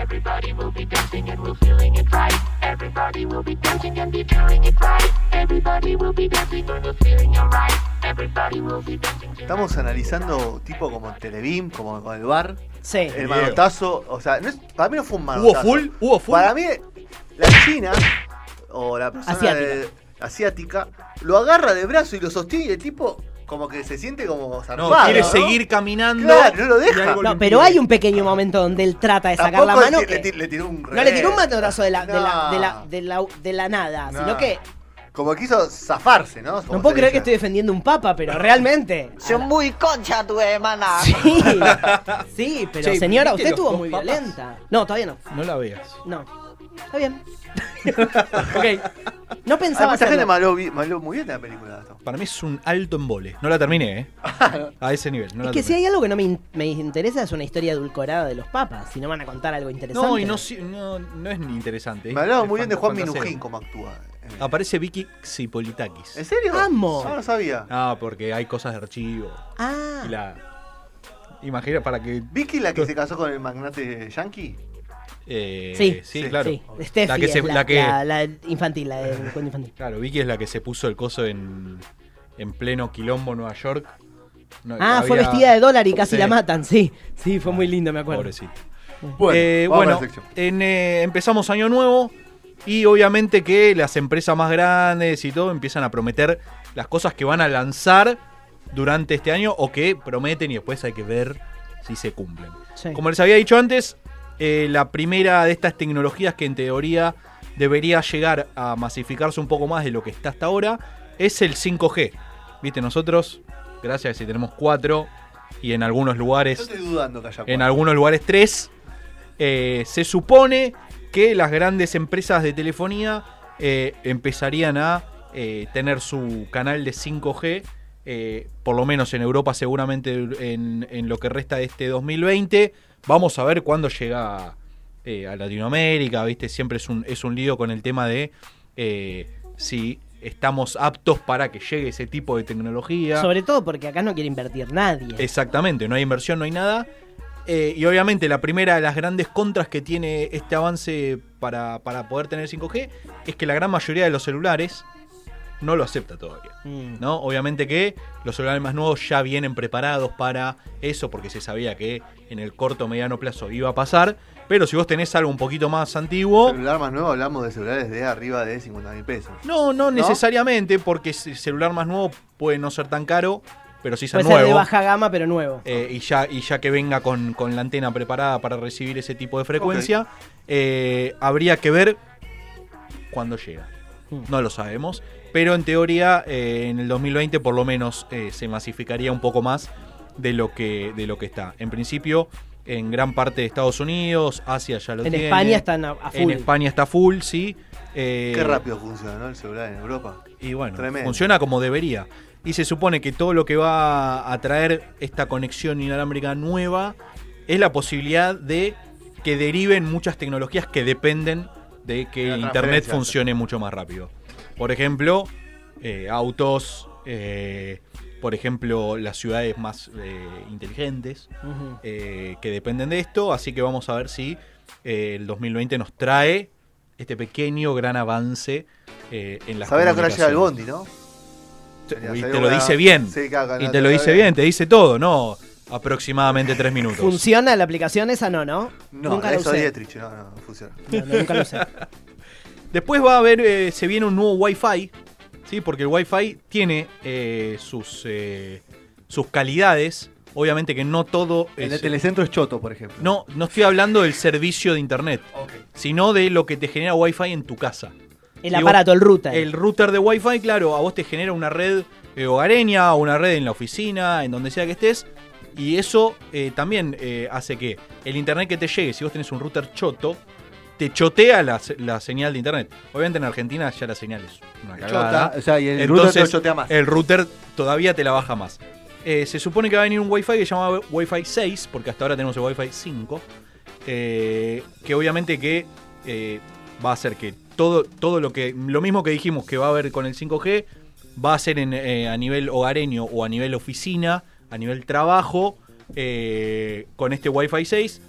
Everybody will be dancing and we're feeling it right. Everybody will be dancing and be feeling it right. Everybody will be dancing and we're feeling alright. Everybody will be dancing. Estamos analizando tipo como en Telebeam, como con el bar. Sí. El manotazo, o sea, no es- para mí no fue un ¿Hubo manotazo. full? ¿Hubo full? Para mí, la China, o la persona Asiática. de- asiática, lo agarra de brazo y lo sostiene y el tipo como que se siente como No, zarpado. quiere ¿no? seguir caminando. Claro, no lo deja. No, pero hay un pequeño momento donde él trata de sacar la mano. le, que- le- le tiró un no le tiró un manotazo de la, de la, de la, de la, de la nada, No. sino que Como quiso zafarse, ¿no? Como no puedo creer que estoy defendiendo un papa, pero realmente. Son muy concha tu hermana. Sí, sí, pero Che, señora, ¿viste usted estuvo muy papas? violenta. No, todavía no. No la veas. No. Está bien. ok. No Hay pensaba mucha gente maló, vi- maló muy bien la película. esto. Para mí es un alto embole. No la terminé, ¿eh? A ese nivel. No Es que si terminé. hay algo que no me, in- me interesa es una historia edulcorada de los papas. Si no van a contar algo interesante. No, y no, si- no, no es ni interesante. Me hablaba Es muy bien de fan- Juan. Minujín como actúa. Eh, Aparece Vicky Xipolitakis. ¿En serio? Amo. No lo sabía. Ah, porque hay cosas de archivo. Ah, Y la. Imagina para que. ¿Vicky la que se casó con el magnate yankee? Eh, sí, sí, claro. Sí, Steffi La que es la, la que- la- la infantil, la del cuento infantil. Claro, Vicky es la que se puso el coso en, en pleno quilombo Nueva York. No, Ah, fue vestida de dólar y casi Sí. la matan, sí. Sí, fue muy lindo, me acuerdo. Pobrecito. Bueno, Eh, bueno, en, eh, empezamos año nuevo y obviamente que las empresas más grandes y todo empiezan a prometer las cosas que van a lanzar durante este año o que prometen y después hay que ver si se cumplen. Sí. Como les había dicho antes, eh, la primera de estas tecnologías que en teoría debería llegar a masificarse un poco más de lo que está hasta ahora es el 5G. Viste, nosotros, gracias si tenemos 4 y en algunos lugares estoy dudando que haya en algunos lugares 3. Eh, se supone que las grandes empresas de telefonía eh, empezarían a tener su canal de 5G, eh, por lo menos en Europa seguramente en, en lo que resta de este 2020. Vamos a ver cuándo llega eh, a Latinoamérica, ¿viste? Siempre es un, es un lío con el tema de eh, si estamos aptos para que llegue ese tipo de tecnología. Sobre todo porque acá no quiere invertir nadie. Exactamente, no hay inversión, no hay nada. Eh, y obviamente la primera de las grandes contras que tiene este avance para, para poder tener 5G es que la gran mayoría de los celulares no lo acepta todavía. Mm. ¿no? Obviamente que los celulares más nuevos ya vienen preparados para eso porque se sabía que en el corto o mediano plazo iba a pasar. Pero si vos tenés algo un poquito más antiguo, celular más nuevo hablamos de celulares de arriba de 50 mil pesos. no, no necesariamente porque el celular más nuevo puede no ser tan caro, pero sí ser Puede ser nuevo. de baja gama, pero nuevo. Eh, y, ya, y ya que venga con, con la antena preparada para recibir ese tipo de frecuencia, eh, habría que ver cuándo llega. Hmm. No lo sabemos. Pero en teoría, eh, en el 2020 por lo menos eh, se masificaría un poco más de lo que, de lo que está. En principio, en gran parte de Estados Unidos, Asia ya lo En tiene. España están a, a En full. España está full, sí. Eh, Qué rápido funciona, ¿no? El celular en Europa. y bueno, Tremendo. funciona como debería. Y se supone que todo lo que va a traer esta conexión inalámbrica nueva es la posibilidad de que deriven muchas tecnologías que dependen de que De la Internet funcione mucho más rápido. Por ejemplo, eh, autos, eh, por ejemplo, las ciudades más eh, inteligentes eh, que dependen de esto. Así que vamos a ver si eh, el 2020 nos trae este pequeño gran avance eh, en las Saber a qué hora llega el bondi, ¿no? Y te lo dice bien. Sí, claro, claro, y te lo dice bien, te dice todo, ¿no? Aproximadamente tres minutos. ¿Funciona la aplicación esa? No, ¿no? No, nunca eso usé. Dietrich, no, no, no funciona. No, no, nunca lo usé. Después va a haber, eh, se viene un nuevo Wi-Fi, ¿sí? Porque el Wi-Fi tiene eh, sus, eh, sus calidades. Obviamente que no todo El de es- Telecentro es choto, por ejemplo. No, no estoy hablando del servicio de internet, sino de lo que te genera Wi-Fi en tu casa. El aparato, el router. El router de Wi-Fi, claro, a vos te genera una red eh, hogareña, o una red en la oficina, en donde sea que estés. Y eso eh, también eh, hace que el internet que te llegue, si vos tenés un router choto, te chotea la, la señal de internet. Obviamente en Argentina ya la señal es una cagada. Chota, o sea, y el router te chotea más. El router todavía te la baja más. Eh, se supone que va a venir un Wi-Fi que se llama Wi-Fi 6, porque hasta ahora tenemos el Wi-Fi 5. eh, que obviamente que eh, va a hacer que todo, todo lo que. Lo mismo que dijimos que va a haber con el 5G, va a ser en, a nivel hogareño o a nivel oficina, a nivel trabajo, eh, con este Wi-Fi 6,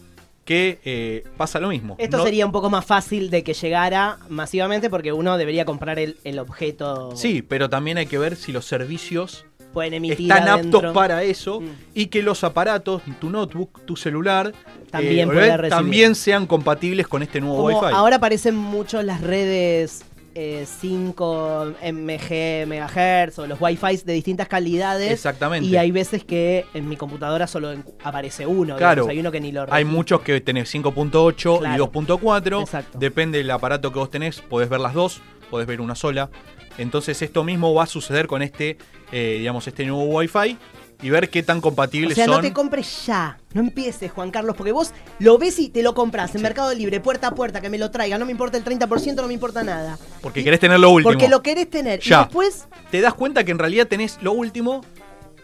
que eh, pasa lo mismo. Esto No- sería un poco más fácil de que llegara masivamente porque uno debería comprar el, el objeto. Sí, pero también hay que ver si los servicios Pueden emitir están adentro. aptos para eso Mm. y que los aparatos, tu notebook, tu celular, También eh, recibir. también sean compatibles con este nuevo Como Wi-Fi. ahora aparecen mucho las redes eh, 5 MG, megahertz o los Wi-Fi de distintas calidades. Exactamente. Y hay veces que en mi computadora solo aparece uno. Claro. digamos, hay uno que ni lo Hay muchos que tenés 5.8 y Claro. 2.4. Exacto. Depende del aparato que vos tenés, podés ver las dos, podés ver una sola. Entonces esto mismo va a suceder con este, eh, digamos, este nuevo Wi-Fi y ver qué tan O compatibles sea, no son. te compres ya. No empieces, Juan Carlos, porque vos lo ves y te lo compras en Mercado Libre, puerta a puerta, que me lo traiga. No me importa el 30%, no me importa nada. Porque querés tener lo último. Porque lo querés tener. Ya. Y después Te das cuenta que en realidad tenés lo último,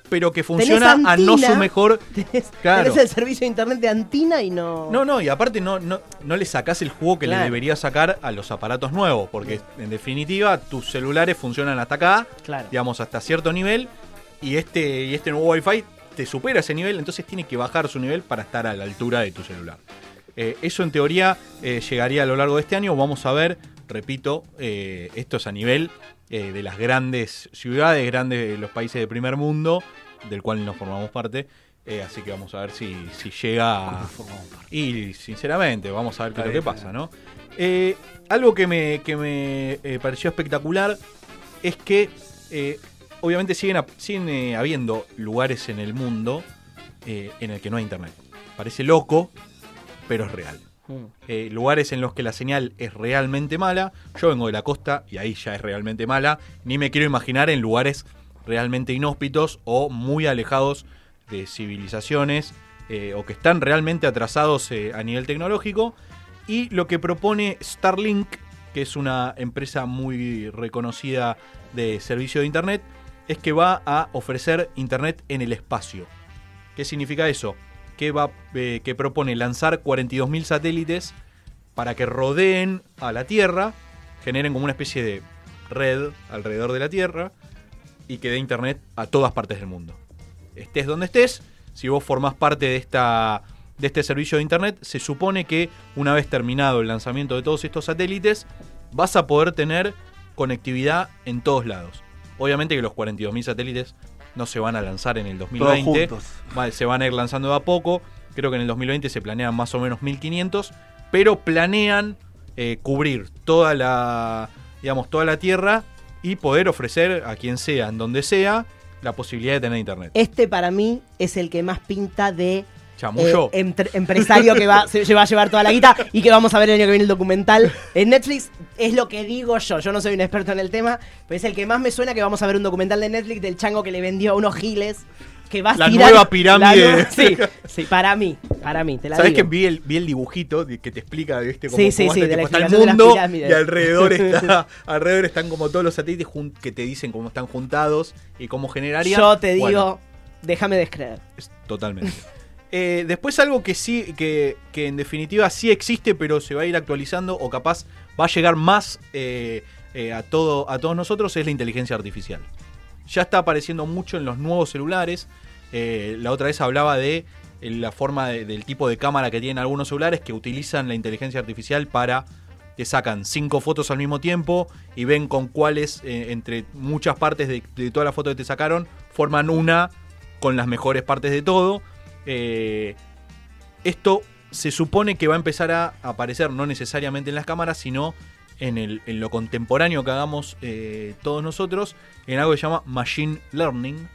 pero que funciona a no su mejor. Tenés, Claro. tenés el servicio de internet de Antina y no. No, no, y aparte no, no, no le sacás el juego que Claro. le deberías sacar a los aparatos nuevos, porque en definitiva tus celulares funcionan hasta acá, Claro. digamos hasta cierto nivel, y este, y este nuevo Wi-Fi te supera ese nivel, entonces tiene que bajar su nivel para estar a la altura de tu celular. Eh, eso en teoría eh, llegaría a lo largo de este año, vamos a ver, repito, eh, esto es a nivel de las grandes ciudades, grandes de los países de primer mundo, del cual nos formamos parte. así que vamos a ver si, si llega a, y sinceramente, vamos a ver qué es lo que pasa, ¿no? Algo que me, que me pareció espectacular es que obviamente siguen, eh, habiendo lugares en el mundo eh, en el que no hay internet. Parece loco, pero es real. Mm. Eh, lugares en los que la señal es realmente mala. Yo vengo de la costa y ahí ya es realmente mala. Ni me quiero imaginar en lugares realmente inhóspitos o muy alejados de civilizaciones eh, o que están realmente atrasados eh, a nivel tecnológico. Y lo que propone Starlink, que es una empresa muy reconocida de servicio de Internet, es que va a ofrecer Internet en el espacio. ¿Qué significa eso? Que, va, eh, que propone lanzar 42.000 satélites para que rodeen a la Tierra, generen como una especie de red alrededor de la Tierra y que dé Internet a todas partes del mundo. Estés donde estés, si vos formás parte de, esta, de este servicio de Internet, se supone que una vez terminado el lanzamiento de todos estos satélites, vas a poder tener conectividad en todos lados. Obviamente que los 42.000 satélites no se van a lanzar en el 2020. juntos. Va- Se van a ir lanzando de a poco. Creo que en el 2020 se planean más o menos 1500. Pero planean eh, cubrir toda la, digamos, toda la Tierra y poder ofrecer a quien sea, en donde sea, la posibilidad de tener internet. Este para mí es el que más pinta de Chamullo. eh, empresario que va, se va a llevar toda la guita y que vamos a ver el año que viene el documental. En Netflix es lo que digo yo. Yo no soy un experto en el tema, pero es el que más me suena que vamos a ver un documental de Netflix del chango que le vendió a unos giles. Que va a La tirar- nueva pirámide. la nueva- sí, sí, para mí, para mí, te la ¿Sabes que digo. vi el, vi el dibujito que te explica ¿viste? Cómo, Sí, sí, sí, de la está el de mundo y alrededor está alrededor están como todos los satélites que te dicen cómo están juntados y cómo generarían. Yo te digo, Bueno, déjame descreer. es- totalmente. Eh, después algo que sí, que, que en definitiva sí existe, pero se va a ir actualizando o capaz va a llegar más eh, eh, a, todo, a todos nosotros, es la inteligencia artificial. Ya está apareciendo mucho en los nuevos celulares. La otra vez hablaba de la forma de- del tipo de cámara que tienen algunos celulares que utilizan la inteligencia artificial para que sacan cinco fotos al mismo tiempo y ven con cuáles, entre muchas partes de, de toda la foto que te sacaron, forman una con las mejores partes de todo. Eh, esto se supone que va a empezar a aparecer no necesariamente en las cámaras, sino en, lo contemporáneo que hagamos eh, todos nosotros, en algo que se llama Machine Learning,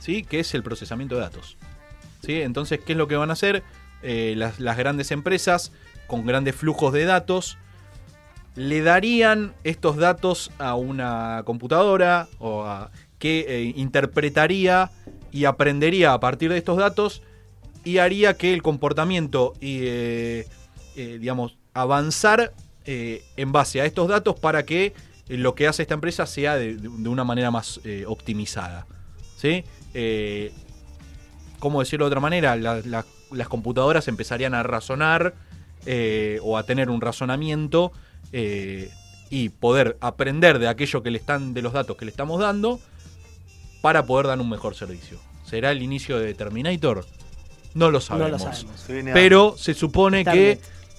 ¿sí? que es el procesamiento de datos. ¿sí? Entonces, ¿qué es lo que van a hacer? Eh, las, grandes empresas con grandes flujos de datos le darían estos datos a una computadora o que interpretaría y aprendería a partir de estos datos y haría que el comportamiento y, eh, eh, digamos, avanzar eh, en base a estos datos para que lo que hace esta empresa sea de, una manera más optimizada. ¿Sí? ¿Cómo decirlo de otra manera? La- la- las computadoras empezarían a razonar o a tener un razonamiento y poder aprender de aquello que le están, de los datos que le estamos dando, para poder dar un mejor servicio. ¿Será el inicio de Terminator? No lo No sabemos. lo Pero se supone que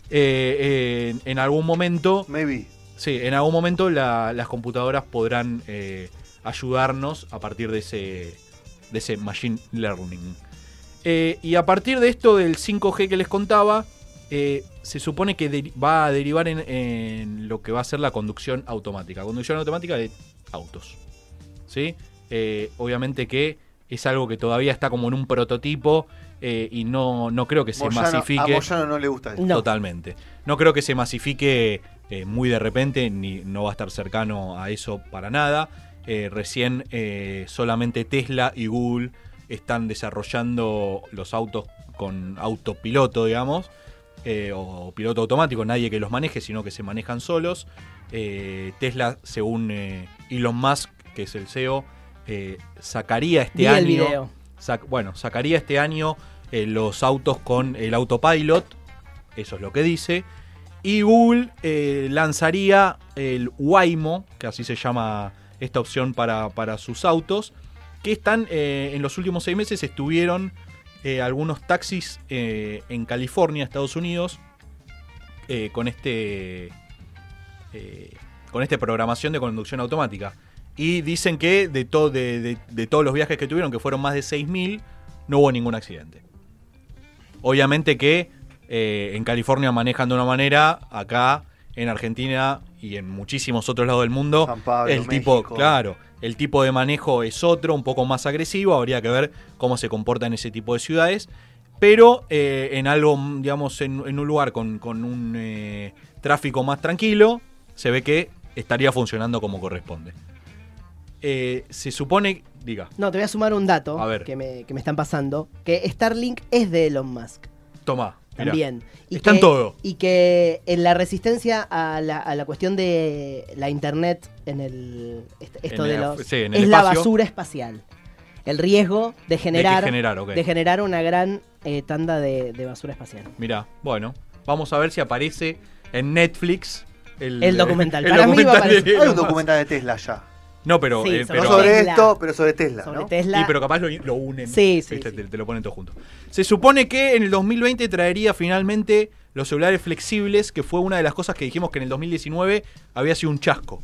eh, en- algún momento, Maybe. sí, en algún momento la- las computadoras podrán eh, ayudarnos a partir de ese, de ese machine learning. Eh, y a partir de esto del 5G que les contaba, eh, se supone que va a derivar en, en lo que va a ser la conducción automática. Conducción automática de autos. ¿Sí? Eh, obviamente que es algo que todavía está como en un prototipo eh, y no, no creo que se Moyano- masifique. a Moyano no le gusta esto. No. Totalmente. No creo que se masifique eh, muy de repente, ni no va a estar cercano a eso para nada. Eh, recién eh, solamente Tesla y Google están desarrollando los autos con autopiloto, digamos, eh, o piloto automático, nadie que los maneje, sino que se manejan solos. Eh, Tesla, según eh, Elon Musk, que es el CEO, eh, sacaría este Vi año. Bueno, sacaría este año eh, los autos con el autopilot, eso es lo que dice, y Google eh, lanzaría el Waymo, que así se llama esta opción para, para sus autos, que están eh, en los últimos seis meses estuvieron algunos taxis en California, Estados Unidos, con este con esta programación de conducción automática. Y dicen que de, to- de, de- de todos los viajes que tuvieron, que fueron más de 6.000, no hubo ningún accidente. Obviamente que eh, en California manejan de una manera, acá en Argentina y en muchísimos otros lados del mundo, Pablo, el tipo, México. claro, el tipo de manejo es otro, un poco más agresivo, habría que ver cómo se comporta en ese tipo de ciudades. Pero eh, en algo, digamos, en, en un lugar con, con un eh, tráfico más tranquilo, se ve que estaría funcionando como corresponde. Eh, se supone, diga, No, te voy a sumar un dato A ver. Que, me, que me están pasando. Que Starlink es de Elon Musk. toma, mirá. También. Y Está en que- todo. Y que en la resistencia a la, a la cuestión de la internet en el. est- Esto En de el- los. sí, en el es la basura espacial. El riesgo de generar. de generar una gran eh, tanda de, de basura espacial. Mirá, bueno, vamos a ver si aparece en Netflix el, El documental. el Para mí va a documental aparecer. Hay un documental de Tesla ya. No, pero, Sí, eh, sobre No pero, sobre esto, pero sobre Tesla, Sobre ¿no? Tesla. y pero capaz lo, lo unen. Sí, sí. Te, te lo ponen todo junto. Se supone que en el 2020 traería finalmente los celulares flexibles, que fue una de las cosas que dijimos que en el 2019 había sido un chasco.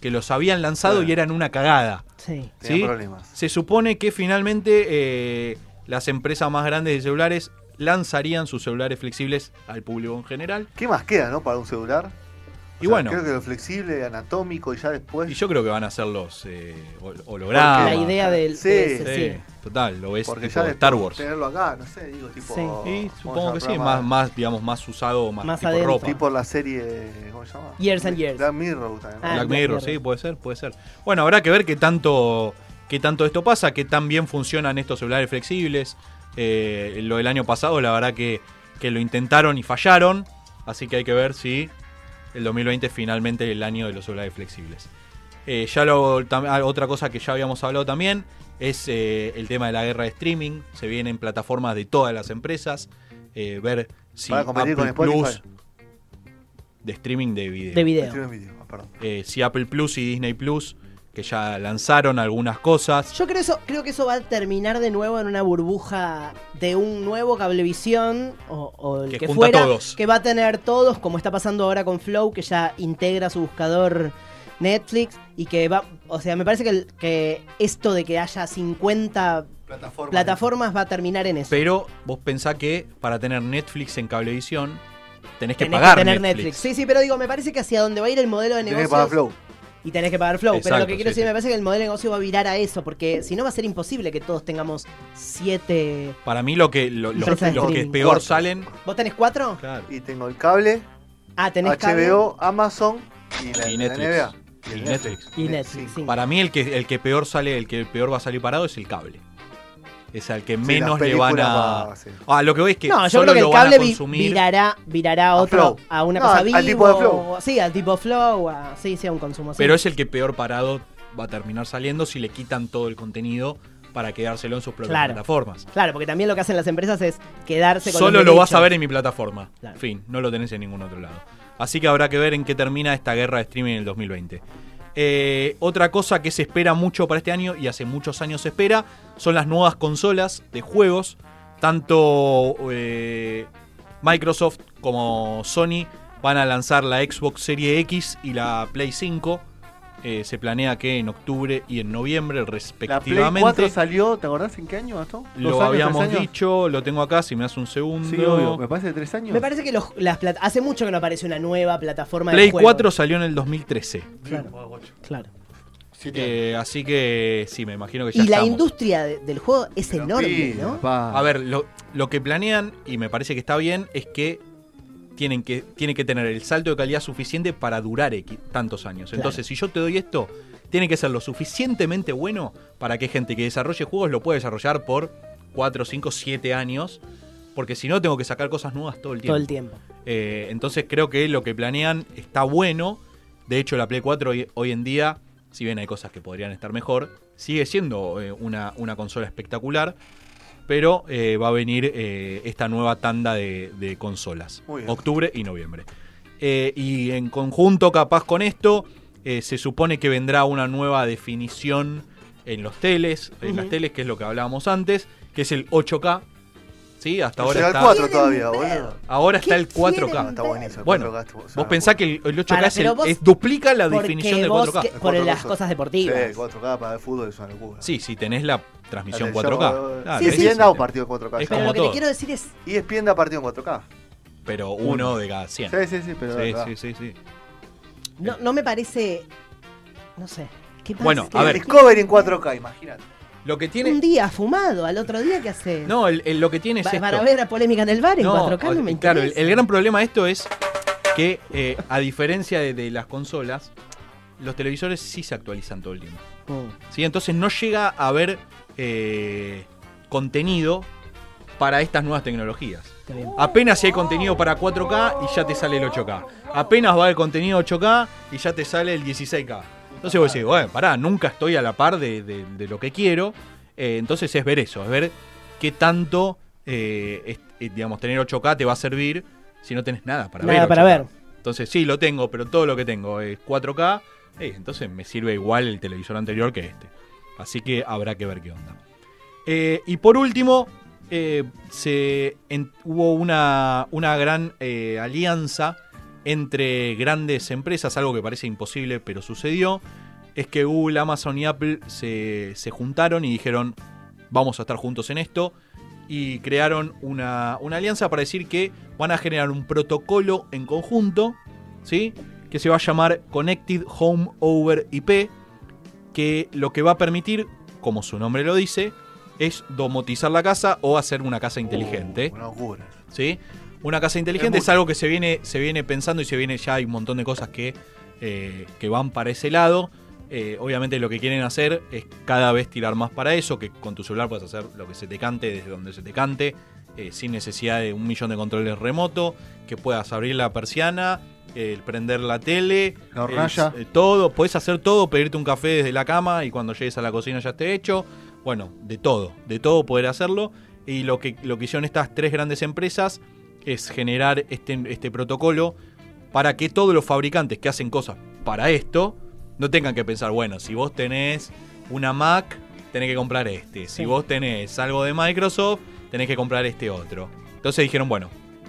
Que los habían lanzado Claro. y eran una cagada. ¿sí? problemas. Se supone que finalmente eh, las empresas más grandes de celulares lanzarían sus celulares flexibles al público en general. ¿Qué más queda, no? Para un celular. Y sea, bueno. Creo que lo flexible, anatómico y ya después. Y yo creo que van a ser los eh, hol- hologramas. La idea del. Sí, de ese, Sí, sí. total, lo ves porque tipo ya después Star Wars. tenerlo acá, no sé, digo, tipo. Sí. Y ¿cómo supongo que sí, más, más, digamos, más usado, más, Más tipo adentro. ropa. Tipo la serie. ¿Cómo se llama? Years and Years. Black Mirror también. ¿no? Ah, Black Black Mirror, Mirror. sí, puede ser, puede ser. Bueno, habrá que ver qué tanto, qué tanto esto pasa, qué tan bien funcionan estos celulares flexibles. Eh, lo del año pasado, la verdad que, que lo intentaron y fallaron. Así que hay que ver si el 2020 es finalmente el año de los celulares flexibles. Eh, ya lo, tam- ah, otra cosa que ya habíamos hablado también es eh, el tema de la guerra de streaming. Se vienen plataformas de todas las empresas. eh, ver si con Apple Spotify. Plus de streaming de video. De video. Eh, si Apple Plus y Disney Plus, que ya lanzaron algunas cosas. Yo creo, eso, creo que eso va a terminar de nuevo en una burbuja de un nuevo cablevisión o, o el Que que, junta fuera, todos. que va a tener todos, como está pasando ahora con Flow, que ya integra su buscador Netflix y que va, o sea, me parece que, que esto de que haya 50 Plataforma. plataformas va a terminar en eso. Pero vos pensás que para tener Netflix en cablevisión tenés que Tenés pagar tener Netflix. Sí, sí, pero digo, me parece que hacia donde va a ir el modelo de Tenés negocio que pagar Flow. Y tenés que pagar Flow. pero lo que quiero sí, decir, sí. me parece que el modelo de negocio va a virar a eso, porque si no va a ser imposible que todos tengamos siete. Para mí lo que, lo- los, que peor Cuatro. salen. ¿Vos tenés cuatro? Claro. Y tengo el cable, Ah, tenés cable HBO, Amazon y la, Y la Netflix. NBA. Y Netflix. y Netflix. sí. Para mí el que, el que peor sale, el que peor va a salir parado es el cable. Es al que menos le van a. sí. Ah, lo que voy es que No, yo solo creo que lo el van a cable vi- virará, virará a otro, Flow. a una No, cosa al vivo. tipo de Flow. Sí, al tipo Flow, a- sí, sí, a un consumo así. Pero es el que peor parado va a terminar saliendo si le quitan todo el contenido para quedárselo en sus propias Claro. plataformas. Claro, porque también lo que hacen las empresas es quedarse con Solo lo vas a ver en mi plataforma. Claro. Fin, no lo tenés en ningún otro lado. Así que habrá que ver en qué termina esta guerra de streaming en el 2020. Eh, otra cosa que se espera mucho para este año y hace muchos años se espera son las nuevas consolas de juegos. Tanto eh, Microsoft como Sony van a lanzar la Xbox Series X y la Play 5. Eh, se planea que en octubre y en noviembre La Play respectivamente. 4 salió, ¿te acordás en qué año gastó? ¿Dos Lo años, habíamos dicho, lo tengo acá, si me das un segundo. Sí, obvio. Me parece de tres años. Me parece que los, las hace mucho que no aparece una nueva plataforma Play de juego. 4 salió en el 2013. Claro, claro. Eh, así que sí, me imagino que ya Y la estamos. industria de- del juego es Pero enorme, ¿no? papá. A ver, lo, lo que planean, y me parece que está bien, es que tienen que, tienen que tener el salto de calidad suficiente para durar X, tantos años. Claro. Entonces, si yo te doy esto, tiene que ser lo suficientemente bueno para que gente que desarrolle juegos lo pueda desarrollar por 4, 5, 7 años. Porque si no, tengo que sacar cosas nuevas todo el tiempo. Todo el tiempo. Eh, entonces creo que lo que planean está bueno. De hecho, la Play 4 hoy, hoy en día, si bien hay cosas que podrían estar mejor, sigue siendo eh, una, una consola espectacular. Pero eh, va a venir eh, esta nueva tanda de, de consolas. Octubre y noviembre. Eh, y en conjunto, capaz con esto, eh, se supone que vendrá una nueva definición en los teles, en las teles, que es lo que hablábamos antes, que es el 8K. ¿Sí? Hasta ahora Llega el está, 4 todavía, boludo. ahora está ¿Qué el 4K. quieren Ah, está buenísimo. el Bueno, 4K estuvo- Vos pensás que el, el 8K Para, es, el- vos- es- duplica la definición del vos 4K. que- por El las 4K. cosas deportivas. Sí, 4K para el fútbol es una locura. Sí, si tenés la transmisión La del 4K. show, Claro, Sí, es sí. ESPN da un partido en 4K. Es ya. Pero lo que todo. te quiero decir es. ESPN da partido en 4K. Pero uno de cada 100. Sí, sí, sí, pero. Sí, sí, sí, sí. No, no me parece. No sé. ¿Qué pasa? Bueno, ¿Qué- a ver. Discovery en 4K, imagínate. Lo que Un tiene. día fumado, al otro día, ¿qué hace? No, el- el- lo que tiene es Va- esto. para ver la polémica en el bar en No, 4K no me claro, el, gran problema de esto es que, eh, a diferencia de, de las consolas, los televisores sí se actualizan todo el tiempo. Mm. ¿sí? Entonces no llega a haber eh, contenido para estas nuevas tecnologías. Apenas si hay contenido para 4K y ya te sale el 8K. Apenas va el contenido 8K y ya te sale el 16K. Entonces vos decís, bueno, pará, nunca estoy a la par de, de- de lo que quiero. Eh, entonces es ver eso, es ver qué tanto, eh, es- eh, digamos, tener 8K te va a servir si no tenés nada para Nada ver. para 8K. ver. Entonces sí, lo tengo, pero todo lo que tengo es 4K. eh, entonces me sirve igual el televisor anterior que este. Así que habrá que ver qué onda. Y por último, se en- hubo una, una gran alianza entre grandes empresas, algo que parece imposible, pero sucedió. Es que Google, Amazon y Apple se, se juntaron y dijeron, vamos a estar juntos en esto. Y crearon una, una alianza para decir que van a generar un protocolo en conjunto, ¿sí? Que se va a llamar Connected Home Over IP, que lo que va a permitir, como su nombre lo dice, es domotizar la casa o hacer una casa inteligente. Uh, una locura. ¿sí? Una casa inteligente Es algo que se viene, se viene pensando y se viene ya hay un montón de cosas que, eh, que van para ese lado. Eh, obviamente lo que quieren hacer es cada vez tirar más para eso, que con tu celular puedes hacer lo que se te cante desde donde se te cante, eh, sin necesidad de un millón de controles remoto, que puedas abrir la persiana, eh, prender la tele, La hornalla. eh, todo, puedes hacer todo, pedirte un café desde la cama y cuando llegues a la cocina ya esté hecho. Bueno, de todo, de todo poder hacerlo. Y lo que, lo que hicieron estas tres grandes empresas es generar este, este protocolo para que todos los fabricantes que hacen cosas para esto no tengan que pensar, bueno, si vos tenés una Mac, tenés que comprar este. Si Sí. vos tenés algo de Microsoft, tenés que comprar este otro. Entonces dijeron, bueno,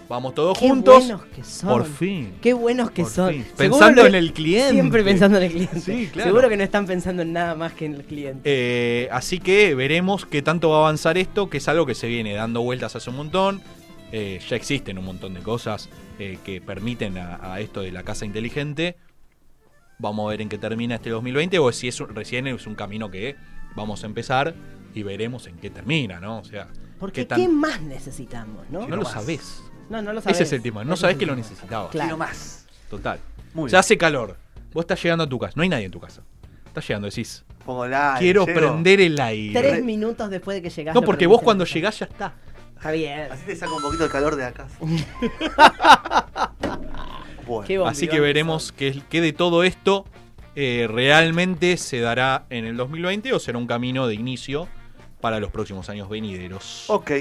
vamos todos Qué juntos. buenos que son. Por fin. Qué buenos que Por son. fin. Pensando en el cliente. Siempre pensando en el cliente. Sí, claro. Seguro que no están pensando en nada más que en el cliente. Eh, así que veremos qué tanto va a avanzar esto, que es algo que se viene dando vueltas hace un montón. Eh, ya existen un montón de cosas eh, que permiten a, a esto de la casa inteligente. Vamos a ver en qué termina este 2020 o si es un- recién es un camino que vamos a empezar y veremos en qué termina, ¿no? O sea, Porque qué ¿qué, tan- más necesitamos, no? no lo más. sabés. No, no lo sabes. Ese es el tema, no Ese sabés que lo necesitabas. Claro. Quiero más. Total. Muy ya bien. hace calor. Vos estás llegando a tu casa. No hay nadie en tu casa. Estás llegando, decís, Pongo like. Quiero llego. prender el aire. Tres minutos después de que llegás. No, porque vos cuando llegás ya está. Está bien. Así te saca un poquito el calor de acá. bueno. Qué Así que veremos que, que de todo esto eh, realmente se dará en el 2020 o será un camino de inicio para los próximos años venideros. Ok.